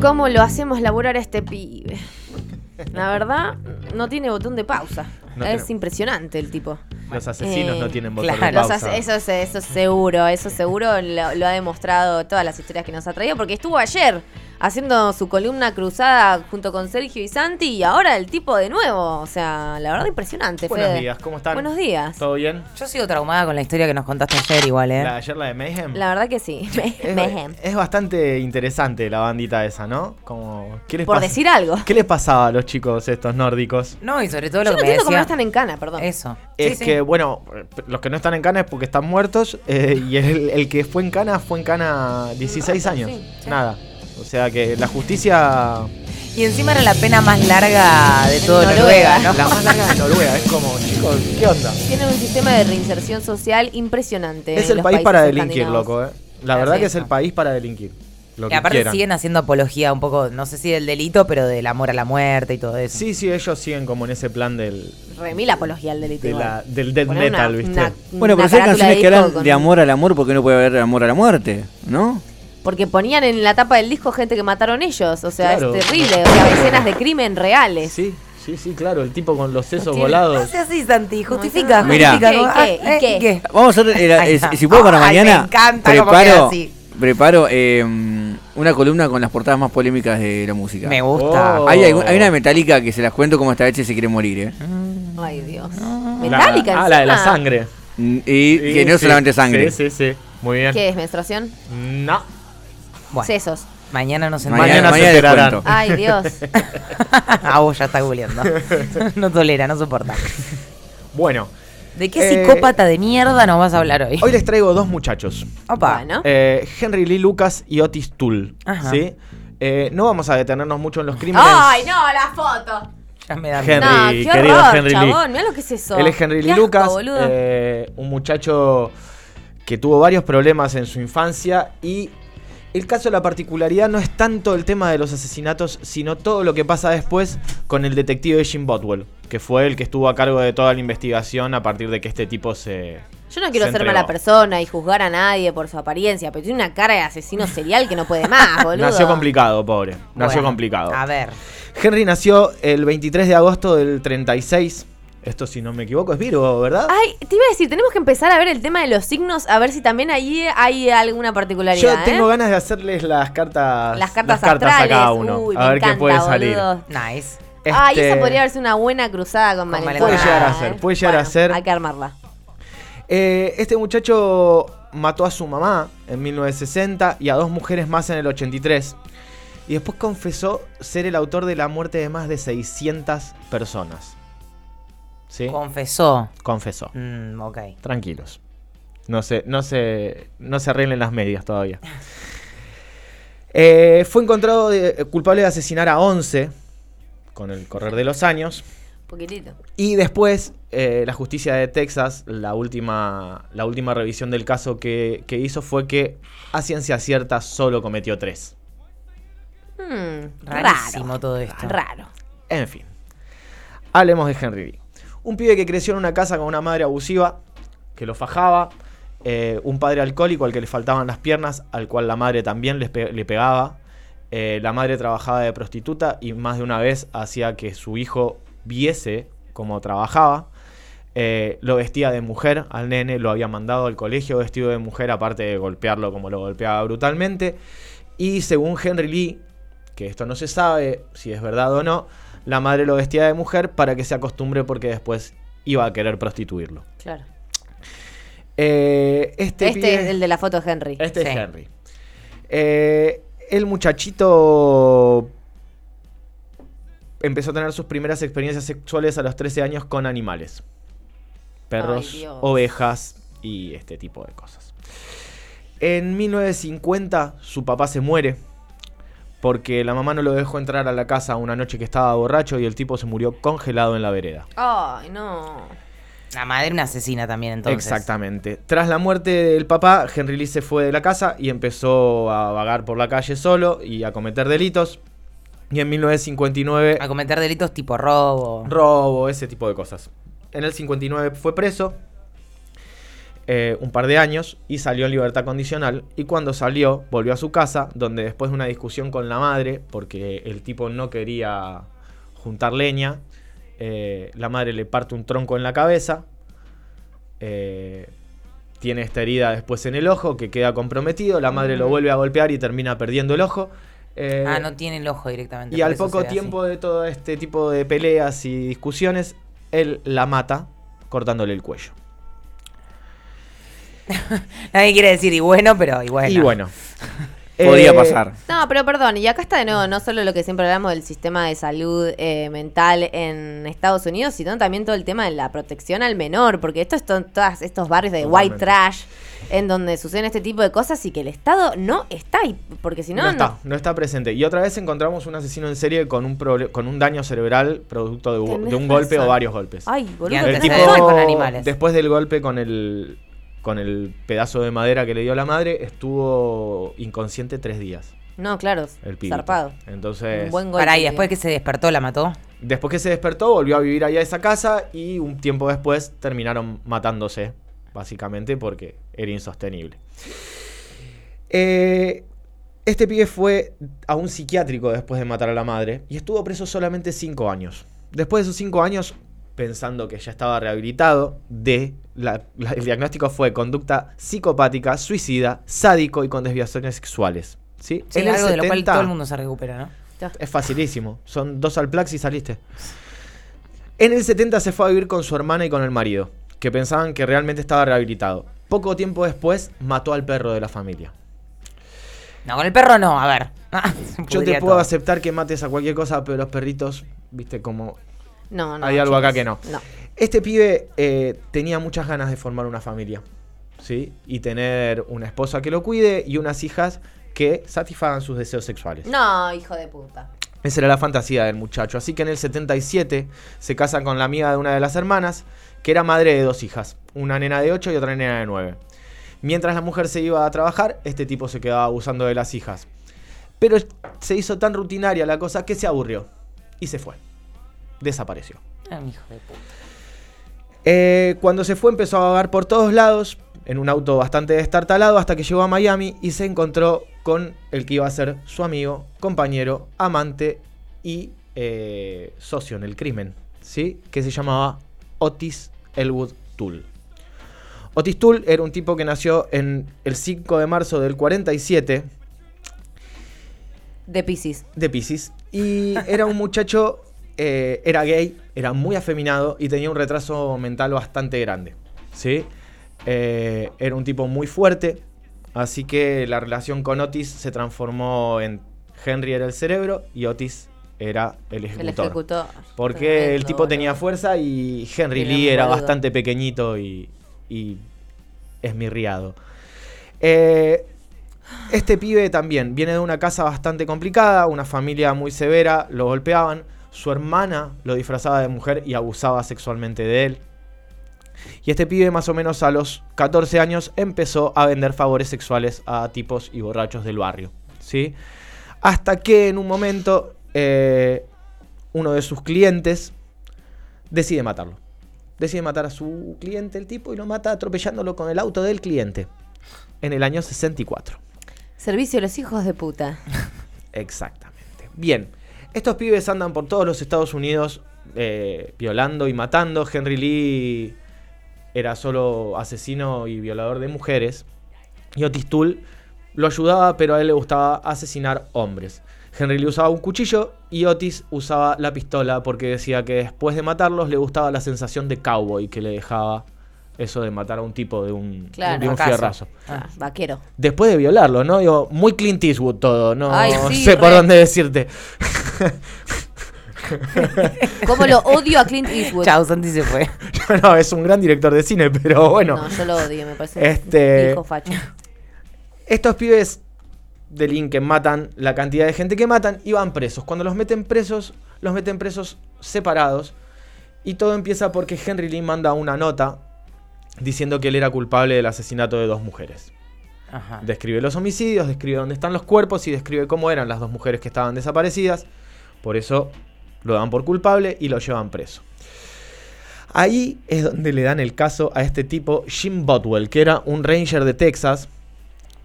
cómo lo hacemos laburar a este pibe. La verdad, no tiene botón de pausa. No es impresionante el tipo. Los asesinos Eh, no tienen botón claro, de pausa. eso, es- eso es seguro, eso seguro lo, lo ha demostrado todas las historias que nos ha traído, porque estuvo ayer haciendo su columna cruzada junto con Sergio y Santi y ahora el tipo de nuevo. O sea, la verdad impresionante. Buenos Fede. días, ¿cómo están? Buenos días. ¿Todo bien? Yo sigo traumada con la historia que nos contaste ayer igual, ¿eh? La de ayer, la de Mayhem. La verdad que sí. es, Mayhem. es bastante interesante la bandita esa, ¿no? Como, ¿qué les Por pasa- decir algo. ¿Qué les pasaba a los chicos estos nórdicos? No, y sobre todo Yo lo no que me entiendo cómo no decía... están en cana, perdón. Eso. Es Sí, sí. que, bueno, los que no están en cana es porque están muertos eh, y el, el que fue en cana fue en cana 16 Ah, años. sí, sí. Nada. O sea que la justicia... Y encima era la pena más larga de todo Noruega. Noruega, ¿no? La más larga de Noruega. Es como, chicos, ¿qué onda? Tienen un sistema de reinserción social impresionante. Es el los país para delinquir, loco, eh. La verdad sí, que es el país para delinquir. Lo Y que aparte quieran. siguen haciendo apología un poco, no sé si del delito, pero del amor a la muerte y todo eso. Sí, sí, ellos siguen como en ese plan del, Remil apología al delito. de la- del death metal, una- ¿viste? una- Bueno, pero hay carátula canciones que hablan con- de amor al amor porque no puede haber amor a la muerte, ¿no? Porque ponían en la tapa del disco gente que mataron ellos. O sea, Claro. es terrible. O sea, escenas de crimen reales. Sí, sí, sí, claro, el tipo con los sesos volados. No así, Santi, justifica, Mirá. justifica. ¿Y como, qué? ah, ¿Y eh, qué? Vamos a hacer, eh, eh, si puedo para Ay, me mañana, queda preparo, así. preparo eh, una columna con las portadas más polémicas de la música. Me gusta. Oh. Hay, hay una de Metallica que se las cuento como esta vez se quiere morir, ¿eh? Ay, Dios. La- Metálica ah, la de la sangre. Mm, Y Sí, que no sí, solamente sangre. Sí, sí, sí. Muy bien. ¿Qué es menstruación? No. Bueno, Sesos. mañana nos Mañana enteramos. se les enterarán. cuento. Ay, Dios. ah, vos ya está googleando. no tolera, no soporta. Bueno, ¿De qué Eh, psicópata de mierda nos vas a hablar hoy? hoy les traigo dos muchachos. Opa. Bueno. Eh, Henry Lee Lucas y Otis Tull. Ajá. ¿sí? Eh, no vamos a detenernos mucho en los crímenes. Ay, no, la foto. Ya me da Henry, no, qué querido horror, Henry Lee. chabón. Mirá lo que es eso. Él es Henry Qué Lee asco, Lucas, boludo. eh, un muchacho que tuvo varios problemas en su infancia y el caso, la particularidad no es tanto el tema de los asesinatos, sino todo lo que pasa después con el detective Jim Botwell, que fue el que estuvo a cargo de toda la investigación a partir de que este tipo se... Yo no quiero se ser entregó. mala persona y juzgar a nadie por su apariencia, pero tiene una cara de asesino serial que no puede más, boludo. Nació complicado, pobre. Nació Bueno, complicado. A ver. Henry nació el 23 de agosto del 36. Esto, si no me equivoco, es Virgo, ¿verdad? Ay, te iba a decir, tenemos que empezar a ver el tema de los signos, a ver si también ahí hay alguna particularidad. Yo tengo ¿eh? ganas de hacerles las cartas, Las cartas a astrales. cada uno. Uy, a me ver encanta, qué puede salir. boludo. Nice. Ay, Este, esa podría haber sido una buena cruzada con Con. Puede llegar a ¿eh? ser, puede llegar a ser. Hay que armarla. eh, este muchacho mató a su mamá en 1960 y a dos mujeres más en el 83. Y después confesó ser el autor de la muerte de más de 600 personas. ¿Sí? Confesó. Confesó. Mm, ok. Tranquilos. No se, no se, no se arreglen las medias todavía. Eh, fue encontrado de- culpable de asesinar a 11 con el correr de los años. Poquitito. Y después, eh, la justicia de Texas, la última, la última revisión del caso que, que hizo fue que a ciencia cierta solo cometió tres. Hmm, Rarísimo raro. todo esto. Raro. En fin, hablemos de Henry. Un pibe que creció en una casa con una madre abusiva, que lo fajaba, eh, un padre alcohólico al que le faltaban las piernas, al cual la madre también le pegaba. Eh, la madre trabajaba de prostituta y más de una vez hacía que su hijo viese cómo trabajaba. Eh, lo vestía de mujer al nene, lo había mandado al colegio vestido de mujer, aparte de golpearlo como lo golpeaba brutalmente. Y según Henry Lee, que esto no se sabe si es verdad o no, la madre lo vestía de mujer para que se acostumbre porque después iba a querer prostituirlo. Claro. Eh, este Este pibe- es el de la foto de Henry. este es. Henry. Eh, el muchachito empezó a tener sus primeras experiencias sexuales a los 13 años con animales. Perros, Ay, ovejas y este tipo de cosas. En 1950 su papá se muere porque la mamá no lo dejó entrar a la casa una noche que estaba borracho y el tipo se murió congelado en la vereda. Ay, no. La madre una asesina también, entonces. Exactamente. Tras la muerte del papá, Henry Lee se fue de la casa y empezó a vagar por la calle solo y a cometer delitos. Y en 1959, A cometer delitos tipo robo. robo, ese tipo de cosas. En el 59 fue preso. Eh, un par de años y salió en libertad condicional. Y cuando salió, volvió a su casa, donde después de una discusión con la madre, porque el tipo no quería juntar leña, eh, la madre le parte un tronco en la cabeza. eh, tiene esta herida después en el ojo que queda comprometido. La madre lo vuelve a golpear y termina perdiendo el ojo. Eh, ah, no tiene el ojo directamente. y al poco así. tiempo de todo este tipo de peleas y discusiones, él la mata cortándole el cuello. Nadie quiere decir y bueno, pero y bueno. Y bueno. Podía eh, pasar. No, pero perdón, y acá está de nuevo no solo lo que siempre hablamos del sistema de salud eh, mental en Estados Unidos, sino también todo el tema de la protección al menor, porque esto es to- todos estos barrios de white trash en donde suceden este tipo de cosas y que el Estado no está ahí, porque si no, No, no, está, no está presente. Y otra vez encontramos un asesino en serie con un, con un daño cerebral producto de, un golpe o varios golpes. Ay, boludo, el tipo- con animales. después del golpe con el, con el pedazo de madera que le dio la madre, estuvo inconsciente tres días. No, claro, El pibito. zarpado. Entonces, Un buen golpe. Pará, y después que se despertó, la mató. después que se despertó, volvió a vivir allá a esa casa y un tiempo después terminaron matándose, básicamente porque era insostenible. Eh, este pibe fue a un psiquiátrico después de matar a la madre y estuvo preso solamente cinco años. Después de esos cinco años, pensando que ya estaba rehabilitado, de la- la- el diagnóstico fue conducta psicopática, suicida, sádico y con desviaciones sexuales. ¿sí? Sí, En el algo de lo cual 70 todo el mundo se recupera, ¿no? es facilísimo. Son dos al plax y saliste. En el 70 se fue a vivir con su hermana y con el marido, que pensaban que realmente estaba rehabilitado. Poco tiempo después mató al perro de la familia. No, con el perro no, a ver. Yo te puedo todo. aceptar que mates a cualquier cosa, pero los perritos, viste como... No, no. Hay algo acá que No. Este pibe eh, tenía muchas ganas de formar una familia, ¿sí? Y tener una esposa que lo cuide y unas hijas que satisfagan sus deseos sexuales. No, hijo de puta. Esa era la fantasía del muchacho. Así que en el 77 se casa con la amiga de una de las hermanas, que era madre de dos hijas, una nena de 8 y otra nena de 9. Mientras la mujer se iba a trabajar, este tipo se quedaba abusando de las hijas. Pero se hizo tan rutinaria la cosa que se aburrió y se fue. Desapareció. Ah, mi hijo de puta. Eh, cuando se fue empezó a vagar por todos lados, en un auto bastante destartalado, hasta que llegó a Miami y se encontró con el que iba a ser su amigo, compañero, amante y eh, socio en el crimen, ¿sí? que se llamaba Otis Elwood Toole. Otis Toole era un tipo que nació en el 5 de marzo del 47 De Pisces. de Pisces. Y era un muchacho, eh, era gay, era muy afeminado y tenía un retraso mental bastante grande. ¿sí? Eh, era un tipo muy fuerte, así que la relación con Otis se transformó en Henry era el cerebro y Otis era el El ejecutor. ejecutor. Porque el tipo tenía fuerza y Henry Lee era boludo. bastante pequeñito y, y esmirriado. Eh, este pibe también viene de una casa bastante complicada, una familia muy severa, lo golpeaban. Su hermana lo disfrazaba de mujer y abusaba sexualmente de él. Y este pibe más o menos a los 14 años empezó a vender favores sexuales a tipos y borrachos del barrio. ¿sí? Hasta que en un momento eh, uno de sus clientes decide matarlo. Decide matar a su cliente, el tipo, y lo mata atropellándolo con el auto del cliente. En el año 64. Servicio a los hijos de puta. Exactamente. Bien, estos pibes andan por todos los Estados Unidos eh, violando y matando. Henry Lee era solo asesino y violador de mujeres. Y Otis Toole lo ayudaba, pero a él le gustaba asesinar hombres. Henry Lee usaba un cuchillo y Otis usaba la pistola porque decía que después de matarlos le gustaba la sensación de cowboy que le dejaba eso de matar a un tipo de un, Claro, de un acaso. fierrazo. Ah, vaquero. Después de violarlo, ¿no? Digo, muy Clint Eastwood todo, no Ay, sí, sé por dónde decirte. ¿Cómo lo odio a Clint Eastwood? Chao, Santi se fue. no, es un gran director de cine, pero bueno. No, yo lo odio, me parece Este- hijo facho. Estos pibes delinquen, matan la cantidad de gente que matan y van presos. Cuando los meten presos, los meten presos separados. Y todo empieza porque Henry Lee manda una nota diciendo que él era culpable del asesinato de dos mujeres. Ajá. Describe los homicidios, describe dónde están los cuerpos y describe cómo eran las dos mujeres que estaban desaparecidas. Por eso lo dan por culpable y lo llevan preso. Ahí es donde le dan el caso a este tipo, Jim Botwell, que era un ranger de Texas,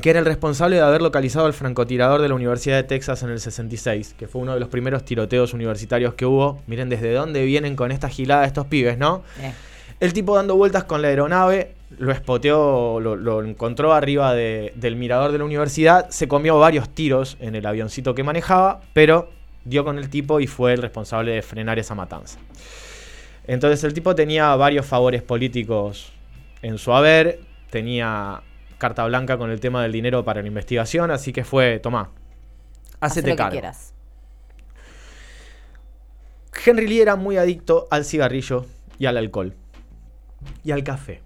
que era el responsable de haber localizado al francotirador de la Universidad de Texas en el 66, que fue uno de los primeros tiroteos universitarios que hubo. Miren desde dónde vienen con esta gilada estos pibes, ¿no? Eh, El tipo dando vueltas con la aeronave, lo espoteó, lo, lo encontró arriba de- del mirador de la universidad, se comió varios tiros en el avioncito que manejaba, pero dio con el tipo y fue el responsable de frenar esa matanza. Entonces el tipo tenía varios favores políticos en su haber, tenía carta blanca con el tema del dinero para la investigación, así que fue, tomá, Haz hacete lo que cargo. quieras. Henry Lee era muy adicto al cigarrillo y al alcohol. Y al café.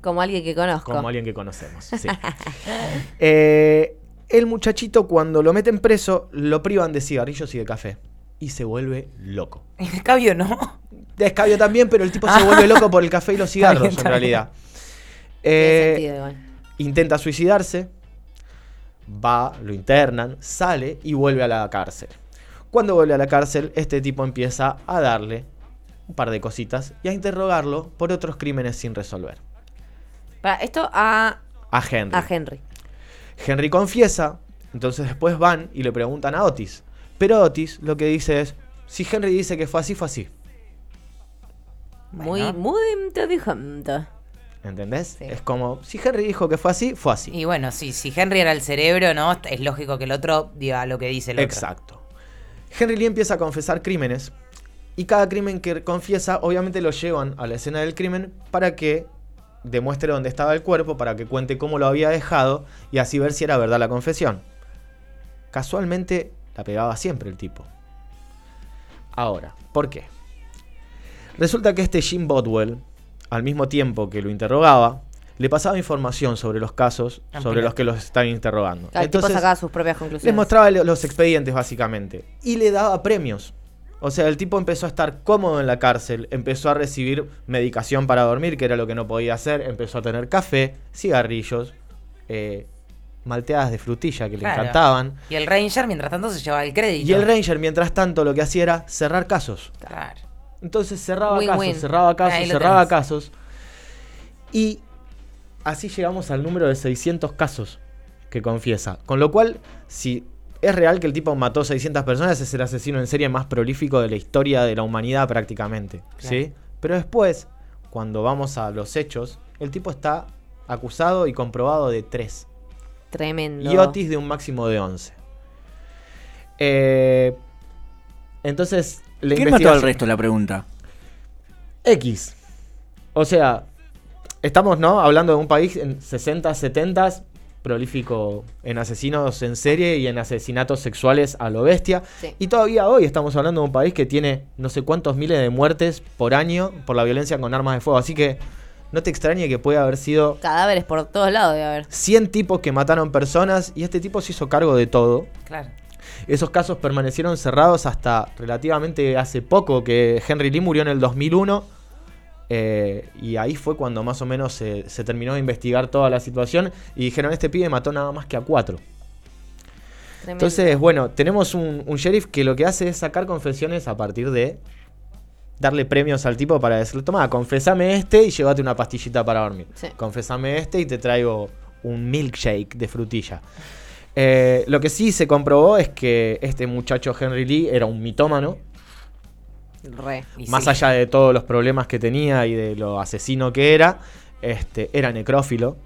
Como alguien que conozco. Como alguien que conocemos. sí. Eh, el muchachito, cuando lo meten preso, lo privan de cigarrillos y de café. Y se vuelve loco. El cabio no. De escabio también, pero el tipo se vuelve loco por el café y los cigarros, bien, en realidad. Eh, sentido igual. intenta suicidarse, va, lo internan, sale y vuelve a la cárcel. Cuando vuelve a la cárcel, este tipo empieza a darle un par de cositas y a interrogarlo por otros crímenes sin resolver. Para esto a, A Henry. a Henry. Henry confiesa, entonces después van y le preguntan a Otis. Pero Otis lo que dice es, si Henry dice que fue así, fue así. Muy, Bueno. muy inteligente. ¿Entendés? Sí. Es como, si Henry dijo que fue así, fue así. Y bueno, sí, si Henry era el cerebro, ¿no? Es lógico que el otro diga lo que dice el otro. Exacto. Henry Lee empieza a confesar crímenes y cada crimen que confiesa obviamente lo llevan a la escena del crimen para que demuestre dónde estaba el cuerpo, para que cuente cómo lo había dejado y así ver si era verdad la confesión. Casualmente la pegaba siempre el tipo. Ahora, ¿por qué? Resulta que este Jim Bodwell, al mismo tiempo que lo interrogaba, le pasaba información sobre los casos sobre Amplio. los que los estaban interrogando. Cada tipo sacaba sus propias conclusiones. Les mostraba lo- los expedientes, básicamente. Y le daba premios. O sea, el tipo empezó a estar cómodo en la cárcel, empezó a recibir medicación para dormir, que era lo que no podía hacer, empezó a tener café, cigarrillos, eh, malteadas de frutilla que le encantaban. Y el Ranger, mientras tanto, se llevaba el crédito. Y el Ranger, mientras tanto, lo que hacía era cerrar casos. Claro. Entonces cerraba casos, cerraba casos, cerraba tenés. casos. Y así llegamos al número de 600 casos que confiesa. Con lo cual, si es real que el tipo mató 600 personas, es el asesino en serie más prolífico de la historia de la humanidad prácticamente. ¿sí? Pero después, cuando vamos a los hechos, el tipo está acusado y comprobado de 3. Tremendo. Y Otis de un máximo de 11. Eh, entonces, la ¿Quién mató al resto? La pregunta. X. O sea, estamos, ¿no? Hablando de un país en 60, 70 prolífico en asesinos en serie y en asesinatos sexuales a lo bestia. Sí. Y todavía hoy estamos hablando de un país que tiene no sé cuántos miles de muertes por año por la violencia con armas de fuego. Así que no te extrañe que pueda haber sido Cadáveres por todos lados debe haber. 100 tipos que mataron personas y este tipo se hizo cargo de todo. Claro. Esos casos permanecieron cerrados hasta relativamente hace poco, que Henry Lee murió en el 2001. Eh, y ahí fue cuando más o menos se, se terminó de investigar toda la situación. Y dijeron, este pibe mató nada más que a cuatro. Tremendo. Entonces, bueno, tenemos un, un sheriff que lo que hace es sacar confesiones a partir de darle premios al tipo para decirle, toma, confesame este y llévate una pastillita para dormir. Sí. Confesame este y te traigo un milkshake de frutilla. Eh, lo que sí se comprobó es que este muchacho Henry Lee era un mitómano, Re. Más sí. allá de todos los problemas que tenía y de lo asesino que era, este, era necrófilo,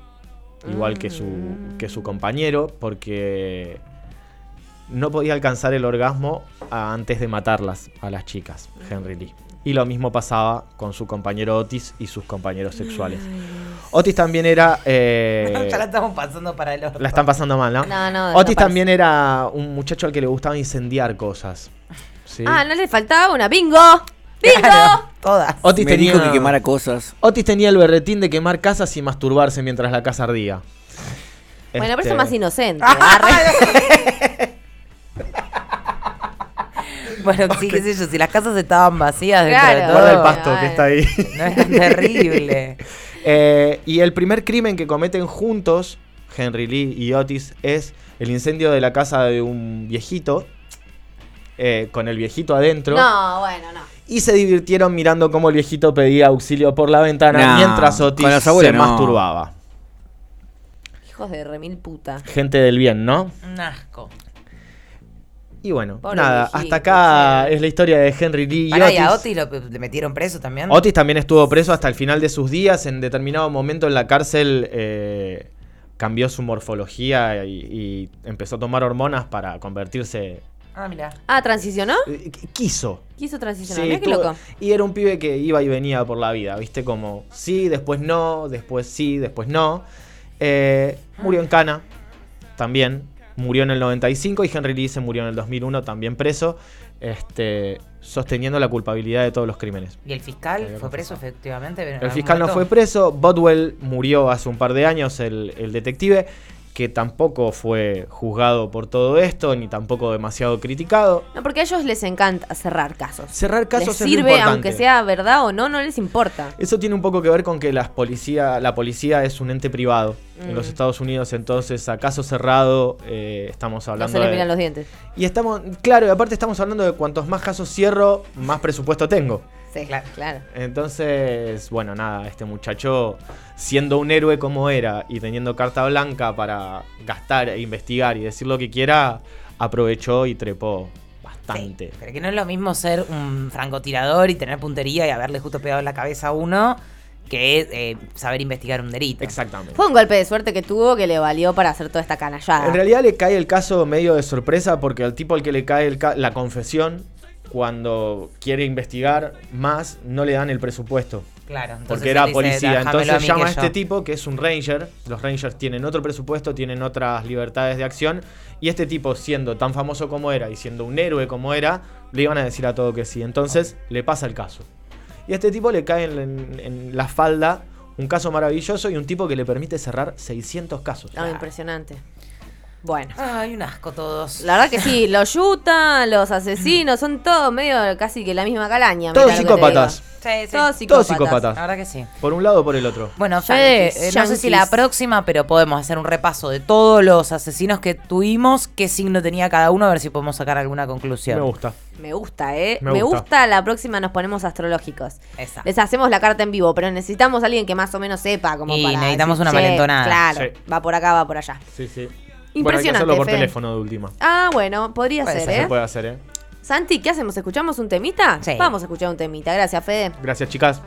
igual que su, que su compañero, porque no podía alcanzar el orgasmo antes de matarlas a las chicas, Henry Lee. Y lo mismo pasaba con su compañero Otis y sus compañeros sexuales. Otis también era... eh, ya la estamos pasando para el otro. la están pasando mal, ¿no? No, no, Otis no también era un muchacho al que le gustaba incendiar cosas. ¿Sí? Ah, no le faltaba una. ¡Bingo! ¡Bingo! Claro, todas. Otis Me tenía, dijo que quemara cosas. Otis tenía el berretín de quemar casas y masturbarse mientras la casa ardía. Bueno, pero Este, eso es más inocente. arre. Bueno, sí, qué sé yo, si las casas estaban vacías dentro Claro. de Guarda el todo, pasto que está ahí. No es tan terrible. Eh, y el primer crimen que cometen juntos, Henry Lee y Otis, es el incendio de la casa de un viejito, eh, con el viejito adentro. No, bueno, no. Y se divirtieron mirando cómo el viejito pedía auxilio por la ventana No, mientras Otis con se no. masturbaba. Hijos de remil puta. Gente del bien, ¿no? Un asco. Y bueno, Pobre nada, viejito, hasta acá es la historia de Henry Lee y Otis. y a Otis lo, le metieron preso también. Otis también estuvo preso hasta el final de sus días. En determinado momento en la cárcel eh, cambió su morfología y, y empezó a tomar hormonas para convertirse. Ah, mira. Ah, ¿transicionó? eh, qu- quiso. Quiso transicionar. Sí, qué tuvo- loco. y era un pibe que iba y venía por la vida, ¿viste? Como sí, después no, después sí, después no. Eh, murió en Cana, también. Murió en el 95 y Henry Lee se murió en el 2001, también preso, este, sosteniendo la culpabilidad de todos los crímenes. ¿Y el fiscal fue preso efectivamente? en El algún fiscal no momento? fue preso, Bodwell murió hace un par de años, el, el detective, que tampoco fue juzgado por todo esto, ni tampoco demasiado criticado. No, porque a ellos les encanta cerrar casos. Cerrar casos les es lo sirve, importante. aunque sea verdad o no, no les importa. Eso tiene un poco que ver con que las policía, la policía es un ente privado en Mm. los Estados Unidos, entonces a caso cerrado eh, estamos No hablando se les de... miran los dientes. Y estamos, claro, y aparte estamos hablando de cuantos más casos cierro, más presupuesto tengo. Sí, Claro. claro. Entonces, bueno, nada, este muchacho, siendo un héroe como era y teniendo carta blanca para gastar e investigar y decir lo que quiera, aprovechó y trepó bastante. Sí, pero que no es lo mismo ser un francotirador y tener puntería y haberle justo pegado en la cabeza a uno que eh, saber investigar un delito. Exactamente. Fue un golpe de suerte que tuvo que le valió para hacer toda esta canallada. En realidad le cae el caso medio de sorpresa porque al tipo al que le cae el ca- la confesión, cuando quiere investigar más, no le dan el presupuesto. Claro. entonces Porque era dice, policía. "Déjamelo a Entonces llama a este yo". tipo que es un ranger. Los rangers tienen otro presupuesto, tienen otras libertades de acción. Y este tipo, siendo tan famoso como era y siendo un héroe como era, le iban a decir a todo que sí. Entonces le pasa el caso. Y a este tipo le cae en, en- en la falda un caso maravilloso y un tipo que le permite cerrar 600 casos. No, impresionante. Bueno. Ay, un asco todos. La verdad que sí, los yuta, los asesinos, son todos medio casi que la misma calaña. Todos mirá lo que te psicópatas. digo. Sí, sí. Todos psicópatas. Todos psicópatas. La verdad que sí. Por un lado o por el otro. Bueno, Fede, Yankees, eh, no sé si la yankees. próxima, pero podemos hacer un repaso de todos los asesinos que tuvimos, qué signo tenía cada uno, a ver si podemos sacar alguna conclusión. Me gusta. Me gusta, ¿eh? Me Me, gusta. gusta. La próxima nos ponemos astrológicos. Esa. Les hacemos la carta en vivo, pero necesitamos a alguien que más o menos sepa como Y para necesitamos decir, una "Che, valentonada". Claro, Sí. va por acá, va por allá. Sí, sí. Impresionante, Bueno, hay que hacerlo por teléfono de última. Ah, bueno, podría Puede ser, ser, ¿eh? Se puede hacer, ¿eh? Santi, ¿qué hacemos? ¿Escuchamos un temita? Sí. Vamos a escuchar un temita. Gracias, Fede. Gracias, chicas.